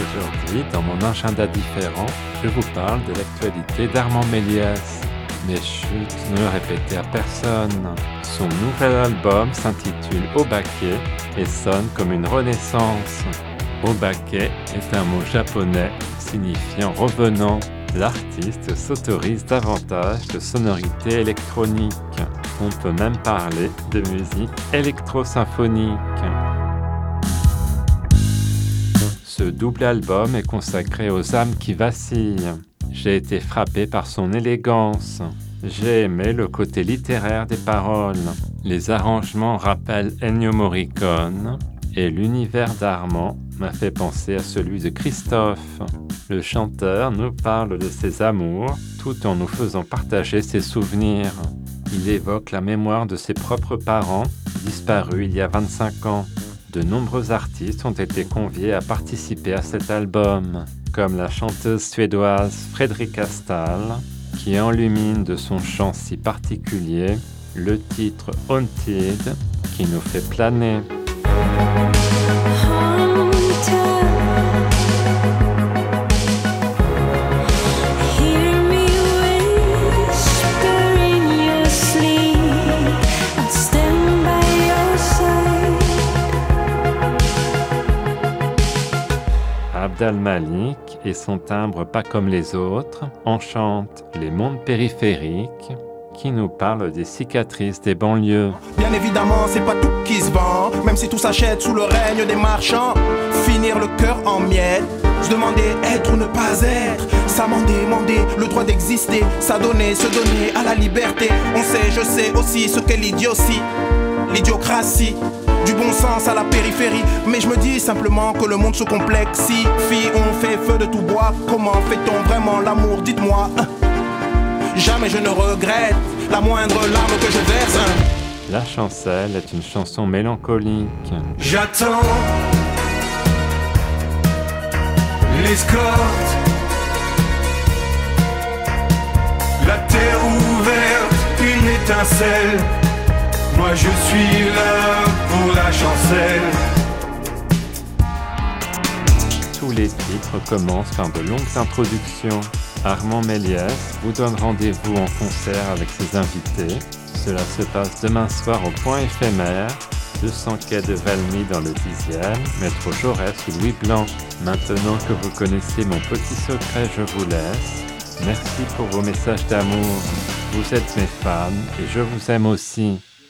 Aujourd'hui, dans mon agenda différent, je vous parle de l'actualité d'Armand Méliès. Mais chut, ne le répétez à personne. Son nouvel album s'intitule Au et sonne comme une renaissance. Baquet est un mot japonais signifiant revenant. L'artiste s'autorise davantage de sonorités électroniques. On peut même parler de musique électro-symphonique. Ce double album est consacré aux âmes qui vacillent. J'ai été frappé par son élégance. J'ai aimé le côté littéraire des paroles. Les arrangements rappellent Ennio Morricone et l'univers d'Armand m'a fait penser à celui de Christophe. Le chanteur nous parle de ses amours tout en nous faisant partager ses souvenirs. Il évoque la mémoire de ses propres parents, disparus il y a 25 ans. De nombreux artistes ont été conviés à participer à cet album, comme la chanteuse suédoise Fredrika Stahl, qui enlumine de son chant si particulier le titre Haunted, qui nous fait planer. Abdal Malik et son timbre pas comme les autres enchantent les mondes périphériques qui nous parlent des cicatrices des banlieues. Bien évidemment, c'est pas tout qui se vend, même si tout s'achète sous le règne des marchands. Finir le cœur en miettes, se demander être ou ne pas être, s'amender, demander le droit d'exister, s'adonner, se donner à la liberté. On sait, je sais aussi ce qu'est l'idiotie, l'idiocratie. Du bon sens à la périphérie, mais je me dis simplement que le monde se complexifie. On fait feu de tout bois, comment fait-on vraiment l'amour? Dites-moi. hein. Jamais je ne regrette la moindre larme que je verse. hein. La chancelle est une chanson mélancolique. J'attends l'escorte. La terre ouverte, une étincelle. Moi je suis là pour la chancelle. Tous les titres commencent par de longues introductions. Armand Méliès vous donne rendez-vous en concert avec ses invités. Cela se passe demain soir au point éphémère, 200 quai de Valmy dans le 10e, métro Jaurès ou Louis Blanc. Maintenant que vous connaissez mon petit secret, je vous laisse. Merci pour vos messages d'amour. Vous êtes mes fans et je vous aime aussi.